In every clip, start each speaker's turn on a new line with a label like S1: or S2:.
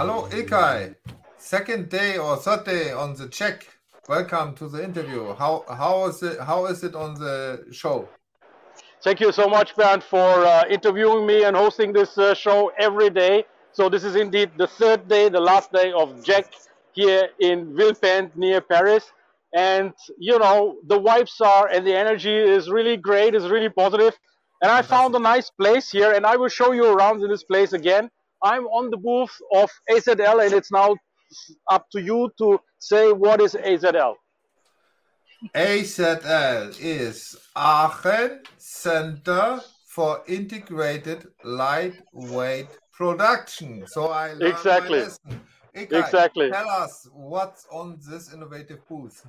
S1: Hello, Ilkay. Second day or third day on the JEC. Welcome to the interview. How how is it how is it on the show?
S2: Thank you so much, Bernd, for uh, interviewing me and hosting this uh, show every day. So this is indeed the third day, the last day of JEC here in Villepinte near Paris. And you know the vibes are and the energy is really great, is really positive. And I found a nice place here, and I will show you around in this place again. I'm on the booth of AZL, and it's now up to you to say what is AZL.
S1: AZL is Aachen Center for Integrated Lightweight Production. So I
S2: exactly.
S1: my lesson. Ilkay,
S2: Exactly.
S1: Tell us what's on this innovative booth.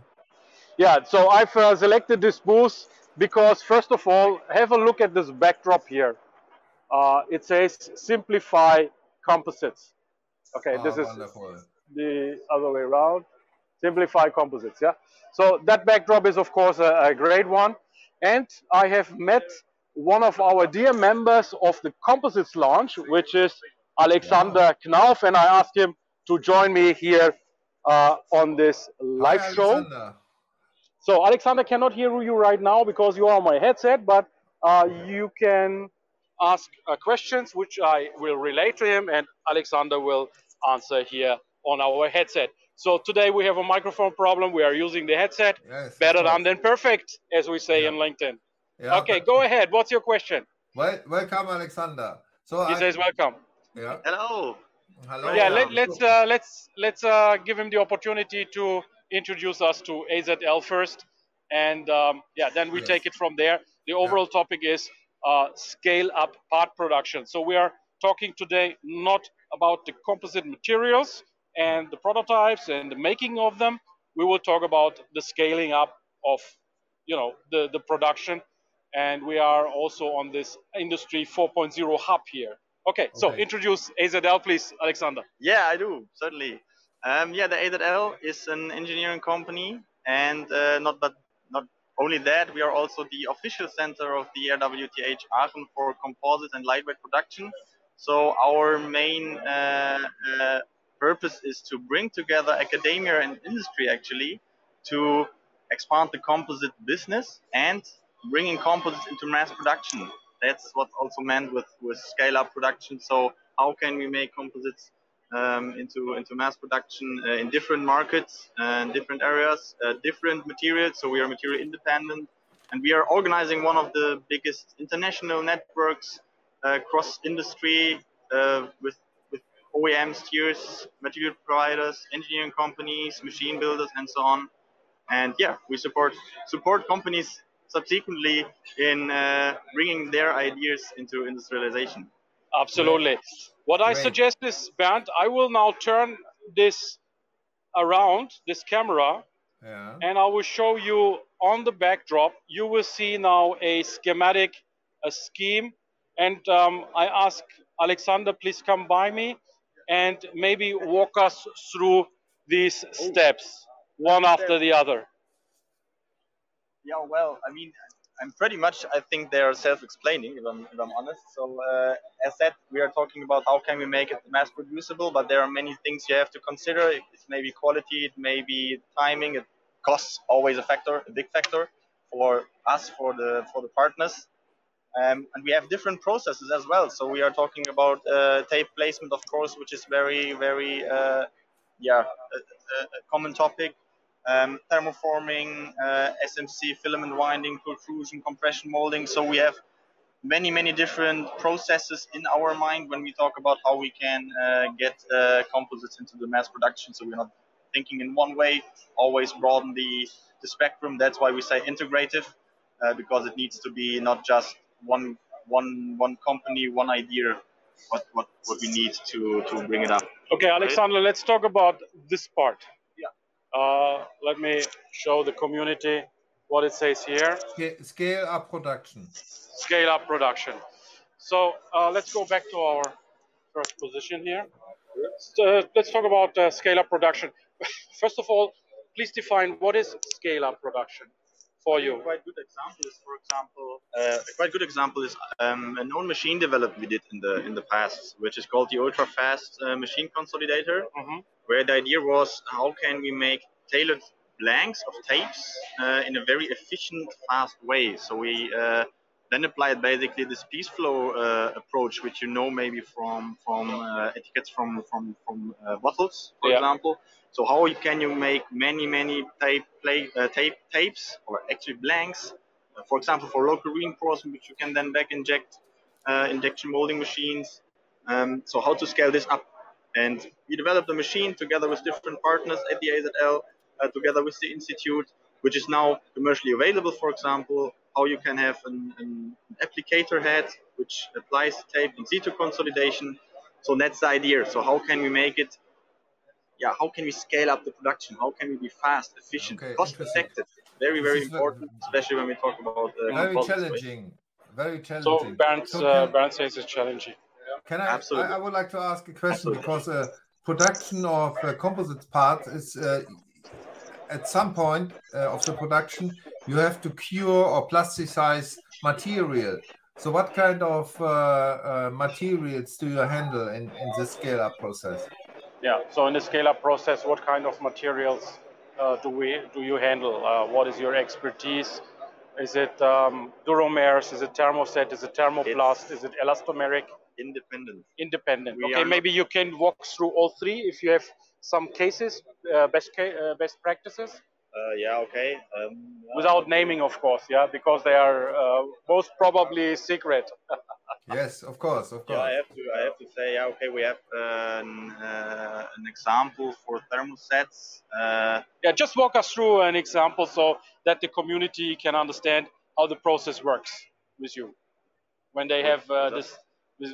S2: Yeah, so I've uh, selected this booth because, first of all, have a look at this backdrop here. Uh, it says Simplify Composites. Okay, this
S1: Ah,
S2: is
S1: wonderful.
S2: the other way around. Simplify Composites, yeah? So that backdrop is, of course, a, a great one. And I have met one of our dear members of the Composites lounge, which is Alexander Knauf, and I asked him to join me here uh, on this live
S1: Hi,
S2: show.
S1: Alexander.
S2: So Alexander cannot hear you right now because you are on my headset, but uh, you can ask uh, questions which I will relay to him, and Alexander will answer here on our headset. So today we have a microphone problem. We are using the headset.
S1: Yes,
S2: Better
S1: of
S2: done than perfect, as we say
S1: Yeah.
S2: in LinkedIn.
S1: Yeah,
S2: okay, go ahead. What's your question?
S1: Wel welcome, Alexander. So
S2: He
S1: I,
S2: says welcome.
S1: yeah,
S3: Hello.
S1: hello.
S2: yeah, let, let's uh, let's let's uh, give him the opportunity to introduce us to AZL first, and um, yeah, then we
S1: Yes.
S2: take it from there. The overall topic is uh, scale up part production. So we are talking today not about the composite materials and the prototypes and the making of them. We will talk about the scaling up of you know the the production, and we are also on this industry 4.0 hub here. Okay, so
S1: Okay.
S2: introduce AZL, please, Alexander.
S3: Yeah, I do certainly. Um, yeah, the AZL is an engineering company, and uh, not but not only that, we are also the official center of the RWTH Aachen for composite and lightweight production. So our main uh, uh, purpose is to bring together academia and industry actually to expand the composite business and bringing composites into mass production. That's what's also meant with, with scale up production. So how can we make composites um, into into mass production uh, in different markets and different areas, uh, different materials. So we are material independent, and we are organizing one of the biggest international networks uh, cross industry uh, with with OEMs, tiers, material providers, engineering companies, machine builders, and so on. And yeah, we support support companies subsequently in uh, bringing their ideas into industrialization.
S2: Absolutely. What I
S1: Great.
S2: suggest is, Bernd, I will now turn this around, this camera,
S1: Yeah.
S2: and I will show you on the backdrop. You will see now a schematic, a scheme. And um, I ask Alexander, please come by me and maybe walk us through these steps, one after the other.
S3: Yeah, well, I mean, I'm pretty much. I think they are self-explaining, if I'm, if I'm honest. So, uh, as said, we are talking about how can we make it mass producible, but there are many things you have to consider. It may be quality, it may be timing, it costs always a factor, a big factor for us, for the for the partners. Um, and we have different processes as well. So we are talking about uh, tape placement, of course, which is very, very, uh, yeah, a, a, a common topic um, thermoforming, uh, SMC, filament winding, pultrusion, compression molding. So we have many, many different processes in our mind when we talk about how we can uh, get uh, composites into the mass production. So we're not thinking in one way, always broaden the, the spectrum. That's why we say integrative, uh, because it needs to be not just one, one, one company, one idea, what, what what we need to to bring it up.
S2: Okay, Alexander, let's talk about this part.
S3: Yeah.
S2: Uh, let me show the community what it says here.
S1: Scale up production.
S2: Scale up production. So uh, let's go back to our first position here. Uh, let's talk about uh, scale up production. First of all, please define what is scale up production for you.
S3: Quite good example is, for example, uh, a quite good example is um, a known machine developed we did in the in the past, which is called the ultra fast uh, machine consolidator,
S2: mm-hmm.
S3: Where the idea was how can we make tailored blanks of tapes uh, in a very efficient, fast way. So we uh, then applied basically this piece flow uh, approach, which you know maybe from from uh, etiquettes from from from uh, bottles, for
S2: yeah.
S3: example. So how can you make many many tape play, uh, tape tapes or actually blanks, uh, for example, for local reinforcement, which you can then back inject uh, injection molding machines. Um, so how to scale this up? And we developed a machine together with different partners at the AZL, together with the institute, which is now commercially available. For example, how you can have an, an applicator head which applies the tape in situ consolidation. So that's the idea. So how can we make it? Yeah, how can we scale up the production? How can we be fast, efficient,
S1: Okay,
S3: cost effective? Very, very
S1: This very-
S3: important, especially when we talk about uh,
S1: Very
S3: composites, right?
S1: challenging. Very
S2: So
S1: challenging.
S2: Bernd,
S1: So
S2: uh, Bernd says it's challenging.
S1: Can I,
S3: Absolutely.
S1: I? I would like to ask a question
S3: Absolutely.
S1: because uh, production of uh, composites parts is uh, at some point uh, of the production you have to cure or plasticize material. So what kind of uh, uh, materials do you handle in, in the scale up process?
S2: Yeah. So in the scale-up process, what kind of materials uh, do we do you handle? Uh, what is your expertise? Is it um, Duromers? Is it thermoset? Is it thermoplast? Is it elastomeric?
S3: Independent.
S2: Independent.
S3: We
S2: okay, maybe you can walk through all three if you have some cases, uh, best ca- uh, best practices,
S3: Uh, yeah, okay. Um,
S2: without naming, of course. Yeah, because they are uh, most probably secret.
S1: Yes, of course, of course.
S3: Yeah, I
S1: course.
S3: have to. I have to say, yeah, okay. We have uh, an, uh, an example for thermosets. Uh,
S2: Yeah, just walk us through an example so that the community can understand how the process works with you when they have uh,
S3: With
S2: this,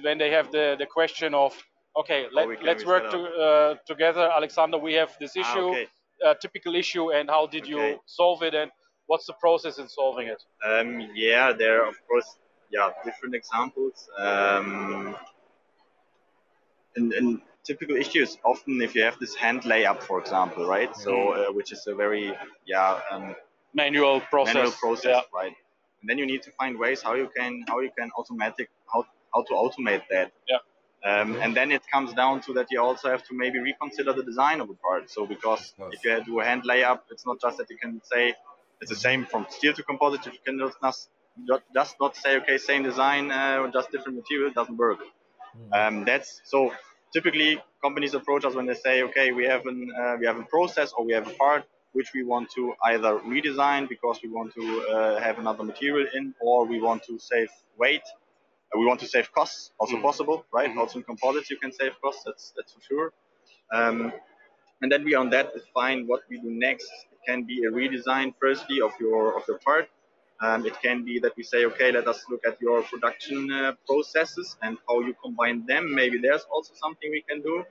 S2: when they have the, the question of, okay, let, let's work to, uh, together, Alexander. We have this
S3: ah,
S2: issue,
S3: okay.
S2: uh, typical issue, and how did you solve it, and what's the process in solving it?
S3: Um, yeah, there are of course, yeah, different examples. Um, and, and typical issues often if you have this hand layup, for example, right? So uh, which is a very yeah um,
S2: Manual process.
S3: manual process,
S2: Yeah.
S3: right? And then you need to find ways how you can how you can automatic how how to automate that.
S2: Yeah.
S3: Um, and then it comes down to that you also have to maybe reconsider the design of the part. So because if you do a hand layup, it's not just that you can say it's the same from steel to composite. You can just not, just not say okay, same design, uh, just different material. It doesn't work. Um, that's so typically companies approach us when they say, okay, we have an uh, we have a process or we have a part which we want to either redesign because we want to uh, have another material in, or we want to save weight. We want to save costs, also
S2: Mm.
S3: possible, right?
S2: Mhm.
S3: Also in composites you can save costs. That's that's for sure. Um, and then we on that define what we do next. It can be a redesign firstly of your of your part. Um, it can be that we say, okay, let us look at your production uh, processes and how you combine them. Maybe there's also something we can do.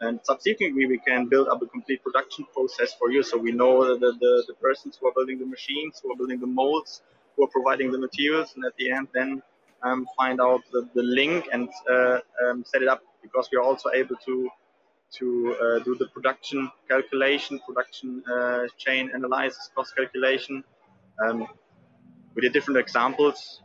S3: And subsequently, we can build up a complete production process for you. So we know the, the, the persons who are building the machines, who are building the molds, who are providing the materials, and at the end, then um, find out the, the link and uh, um, set it up because we are also able to to uh, do the production calculation, production uh, chain analysis, cost calculation. Um, we did different examples.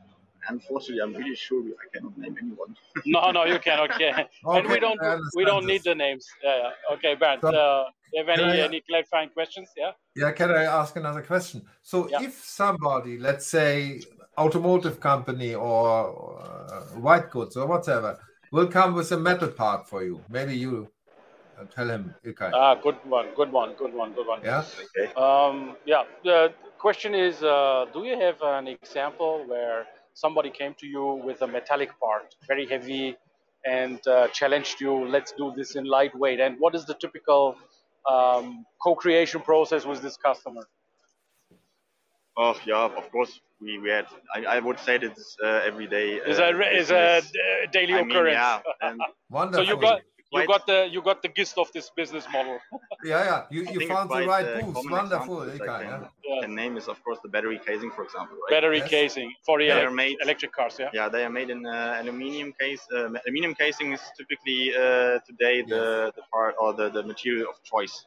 S3: Unfortunately, I'm really sure we, I cannot name anyone.
S2: No, no, you cannot. Okay. and we don't we don't
S1: understand
S2: need the names. Yeah, yeah. Okay, Bernd.
S1: So-
S2: uh, you have any
S1: I-
S2: any clarifying questions? Yeah.
S1: Yeah, can I ask another question? So,
S2: Yeah.
S1: if somebody, let's say, automotive company or uh, white goods or whatever, will come with a metal part for you, maybe you uh, tell him, Ilkay.
S2: Ah, good one, good one, good one, good one.
S1: yeah.
S3: Okay.
S2: Um, yeah. The question is, uh, do you have an example where somebody came to you with a metallic part, very heavy, and uh, challenged you? Let's do this in lightweight. And what is the typical um, co-creation process with this customer?
S3: Oh yeah, of course we, we had. I, I would say it's uh, every day.
S2: Is a is a daily
S3: I
S2: occurrence.
S3: Mean, yeah,
S2: so you got you
S3: Quite-
S2: got the you got the gist of this business model.
S1: yeah, yeah. You, you found the right
S3: uh,
S1: booth. Wonderful,
S3: example is like,
S1: yeah.
S2: Yeah.
S3: The name is of course the battery casing, for example. Right?
S2: Battery
S1: Yes.
S2: casing for the
S3: They
S2: elec-
S3: are made.
S2: electric cars. Yeah.
S3: Yeah, they are made in uh, aluminium case. Uh, aluminium casing is typically uh, today the, the part or the, the material of choice.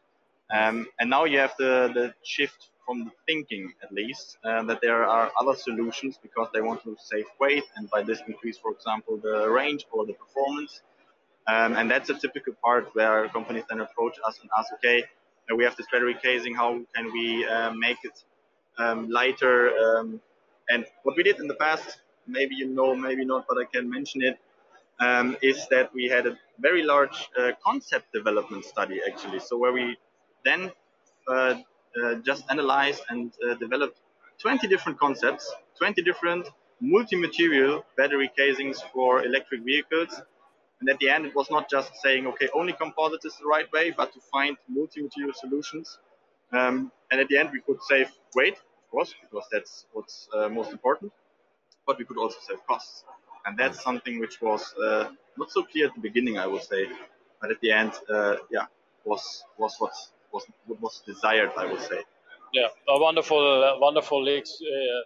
S3: Um, and now you have the, the shift from the thinking, at least, uh, that there are other solutions because they want to save weight and by this increase, for example, the range or the performance. Um, and that's a typical part where companies then approach us and ask, okay, uh, we have this battery casing, how can we uh, make it um, lighter? Um, and what we did in the past, maybe you know, maybe not, but I can mention it, um, is that we had a very large uh, concept development study actually. So where we then uh, just analyzed and uh, developed 20 different concepts, 20 different multi-material battery casings for electric vehicles. And at the end, it was not just saying, okay, only composite is the right way, but to find multi-material solutions. Um, and at the end, we could save weight, of course, because that's what's uh, most important. But we could also save costs, and that's something which was uh, not so clear at the beginning, I would say, but at the end, uh, yeah, was was what was what was desired, I would say.
S2: Yeah, a wonderful, uh, wonderful ex- uh,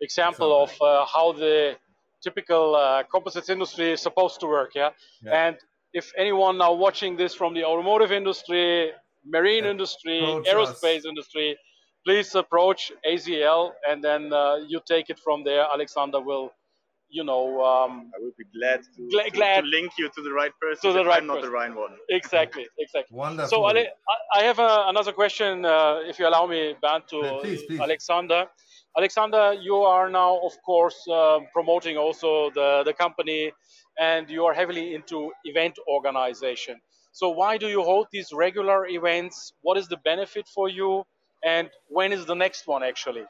S2: example of uh, how the typical uh, composites industry is supposed to work. Yeah?
S1: Yeah.
S2: and if anyone now watching this from the automotive industry, marine
S1: Yeah.
S2: industry,
S1: Approach
S2: aerospace
S1: us.
S2: industry, please approach AZL, and then uh, you take it from there. Alexander will, you know, um,
S3: I would be glad to,
S2: Gla-
S3: to,
S2: glad-
S3: to link you to the right person.
S2: To the right
S3: I'm not the right one.
S2: exactly, exactly.
S1: Wonderful.
S2: So Ale- I I have uh, another question, uh, if you allow me, Bernd, to
S1: please, please.
S2: Alexander. Alexander, you are now, of course, uh, promoting also the, the company, and you are heavily into event organization. So why do you hold these regular events? What is the benefit for you? And when is the next one actually?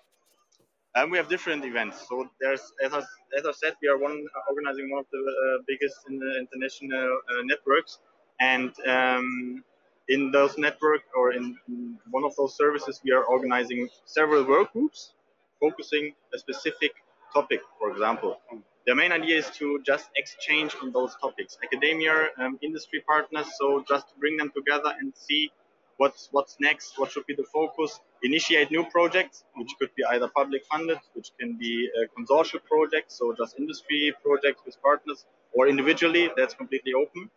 S3: We have different events. So there's, as I, as I said, we are one organizing one of the uh, biggest in the international uh, networks, and um, in those network or in, in one of those services, we are organizing several work groups focusing a specific topic. For example, the main idea is to just exchange on those topics, academia, um, industry partners. So just to bring them together and see what's what's next, what should be the focus, initiate new projects, which could be either public funded, which can be a consortium project, so just industry projects with partners, or individually, that's completely open.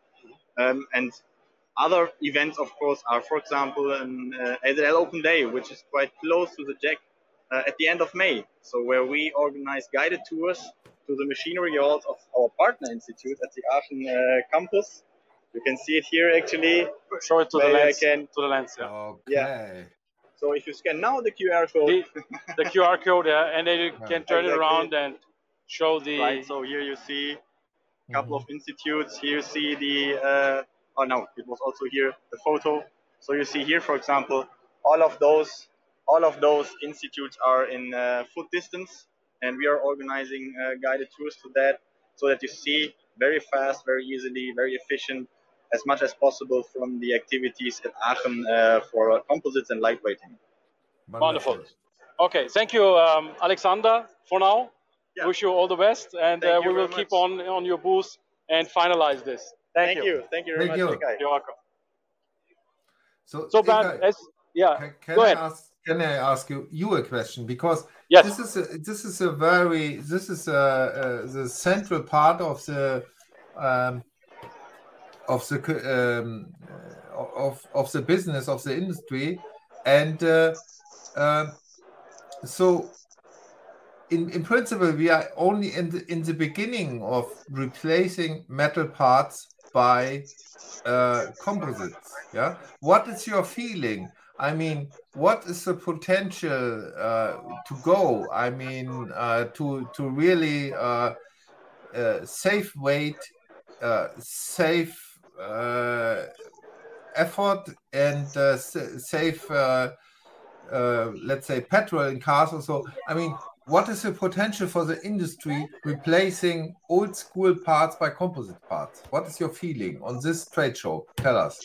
S3: Um, and other events, of course, are, for example, an uh, AZL Open Day, which is quite close to the JEC uh, at the end of May. So where we organize guided tours to the machinery halls of our partner institute at the Aachen uh, campus. You can see it here actually.
S2: Show it to the
S3: Maybe I
S2: lens.
S3: can-
S2: To the lens. Yeah.
S1: Okay.
S3: So if you scan now the QR code,
S2: The, the QR code, yeah, and then you can turn it around and show the.
S3: right? So here you see a couple of institutes. Here you see the. Uh, oh no, it was also here the photo. So you see here, for example, all of those, all of those institutes are in uh, foot distance, and we are organizing uh, guided tours to that, so that you see very fast, very easily, very efficient, as much as possible from the activities at Aachen uh, for composites and lightweighting.
S2: Wonderful. Okay, thank you, um, Alexander, for now.
S3: Yeah.
S2: Wish you all the best, and uh, we will keep
S3: much.
S2: on on your booth and finalize this. Thank,
S3: Thank you. Thank you very
S1: Thank
S3: much,
S1: you.
S2: You're welcome.
S1: So,
S2: So,
S1: Ilkay,
S2: Bernd, as, yeah,
S1: can, can
S2: go
S1: I
S2: ahead.
S1: ask? Can I ask you you a question? Because
S2: Yes.
S1: this is a, this is a very this is a, uh the central part of the um, of the um, uh, of of the business of the industry, and uh, uh, so in in principle we are only in the in the beginning of replacing metal parts by uh, composites. Yeah, what is your feeling? I mean, what is the potential uh, to go? I mean, uh, to to really uh, uh, save weight, uh, save uh, effort, and uh, sa- save, uh, uh, let's say, petrol in cars. or so. I mean, what is the potential for the industry replacing old school parts by composite parts? What is your feeling on this trade show? Tell us.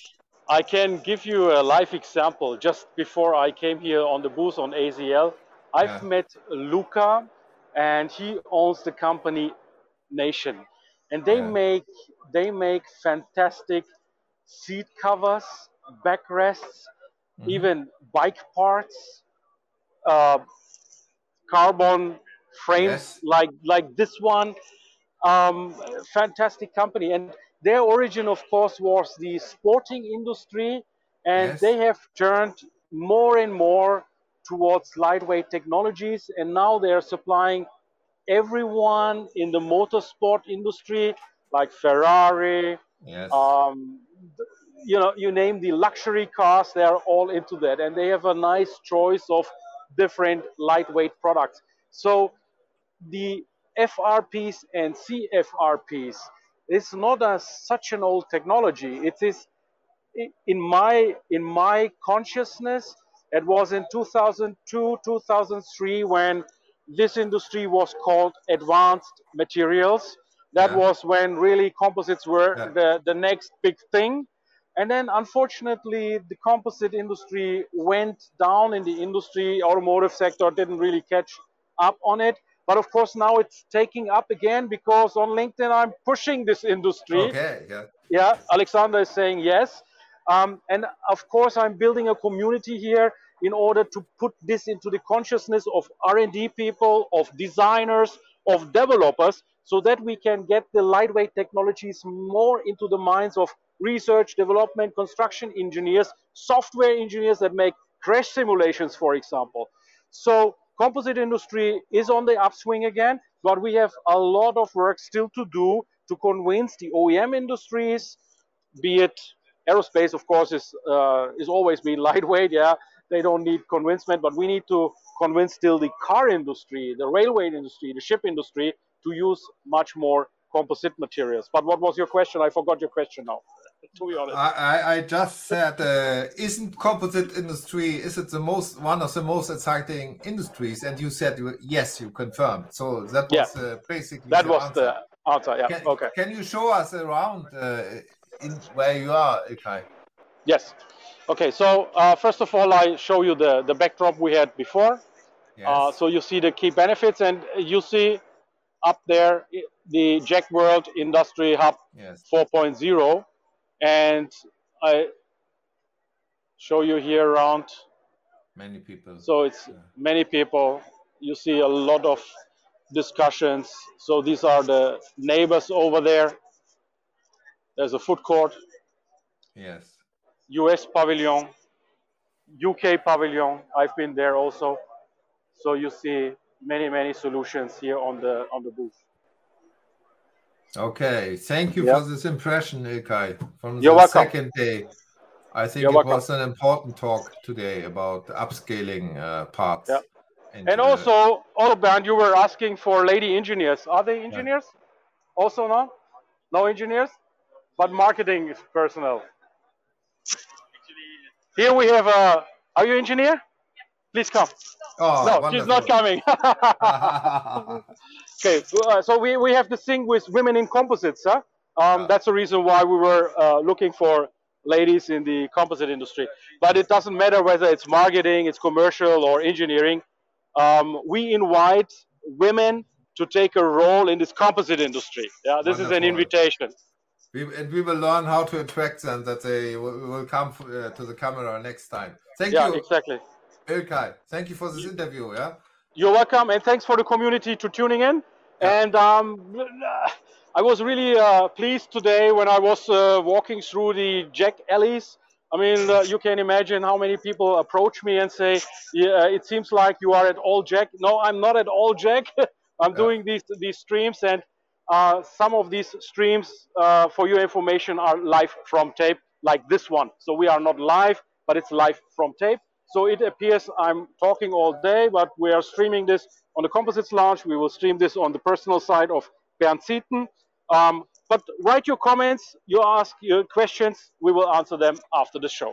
S2: I can give you a live example. Just before I came here on the booth on AZL, I've
S1: Yeah.
S2: met Luca and he owns the company Nation, and they
S1: Yeah.
S2: make they make fantastic seat covers, backrests,
S1: Mhm.
S2: even bike parts, uh, carbon frames
S1: Yes.
S2: like like this one. Um, fantastic company, and their origin, of course, was the sporting industry, and
S1: Yes.
S2: they have turned more and more towards lightweight technologies, and now they are supplying everyone in the motorsport industry, like Ferrari,
S1: Yes.
S2: um, you know, you name the luxury cars, they are all into that, and they have a nice choice of different lightweight products. So the FRPs and CFRPs is not a, such an old technology. It is in my in my consciousness. It was in 2002, 2003 when this industry was called advanced materials. That
S1: Yeah.
S2: was when really composites were
S1: Yeah.
S2: the, the next big thing. And then unfortunately, the composite industry went down in the industry. Automotive sector didn't really catch up on it. But of course, now it's taking up again because on LinkedIn, I'm pushing this industry
S1: okay. Yeah.
S2: yeah alexander is saying yes um, and of course i'm building a community here in order to put this into the consciousness of r&d people of designers of developers so that we can get the lightweight technologies more into the minds of research development construction engineers software engineers that make crash simulations for example so composite industry is on the upswing again but we have a lot of work still to do to convince the OEM industries, be it aerospace, of course, is uh, is always been lightweight. Yeah, they don't need convincement, but we need to convince still the car industry, the railway industry, the ship industry to use much more composite materials. But what was your question? I forgot your question now. To be honest.
S1: I, I- just said, uh, isn't composite industry is it the most one of the most exciting industries? And you said yes, you confirmed. So that was
S2: Yeah.
S1: uh, basically
S2: that
S1: the
S2: was
S1: answer.
S2: the answer. Yeah.
S1: Can,
S2: okay.
S1: can you show us around uh, in where you are, Ilkay?
S2: Yes. Okay. So uh, first of all, I show you the the backdrop we had before.
S1: Yes.
S2: Uh, so you see the key benefits, and you see up there the JEC World Industry Hub
S1: yes.
S2: 4.0, and I show you here around.
S1: Many people.
S2: So it's
S1: Yeah.
S2: many people. You see a lot of discussions. So these are the neighbors over there. There's a food court,
S1: yes.
S2: US pavilion, UK pavilion. I've been there also. So you see many many solutions here on the on the booth.
S1: Okay. Thank you
S2: Yeah.
S1: for this impression, Ilkay. From the
S2: You're welcome.
S1: second day. I think
S2: You're
S1: it
S2: welcome.
S1: was an important talk today about the upscaling uh, parts.
S2: Yeah.
S1: And,
S2: And also, Bernd, you were asking for lady engineers. Are they engineers? Also no? No engineers? But marketing personnel. Here we have a. Are you engineer? Please come.
S1: oh,
S2: no, she's not coming. okay, so, uh, so we, we have this thing with women in composites. Huh? Um,
S1: Yeah.
S2: That's the reason why we were uh, looking for ladies in the composite industry. But it doesn't matter whether it's marketing, it's commercial, or engineering. Um, we invite women to take a role in this composite industry. Yeah, this is an invitation.
S1: We, and we will learn how to attract them that they will, will come uh, to the camera next time. Thank
S2: Yeah,
S1: you,
S2: exactly.
S1: Ilkay. Thank you for this interview. Yeah.
S2: You're welcome, and thanks for the community to tuning in.
S1: Yeah.
S2: And um, I was really uh, pleased today when I was uh, walking through the JEC alleys. I mean, uh, you can imagine how many people approach me and say, "Yeah, it seems like you are at All Jack." No, I'm not at All Jack. I'm
S1: Yeah.
S2: doing these these streams, and uh, some of these streams, uh, for your information, are live from tape, like this one. So we are not live, but it's live from tape. So it appears I'm talking all day, but we are streaming this on the Composites Lounge. We will stream this on the personal side of Bernd Zieten. Um, but write your comments, you ask your questions, we will answer them after the show.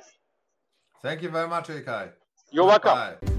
S1: Thank you very much, Ilkay.
S2: You're welcome.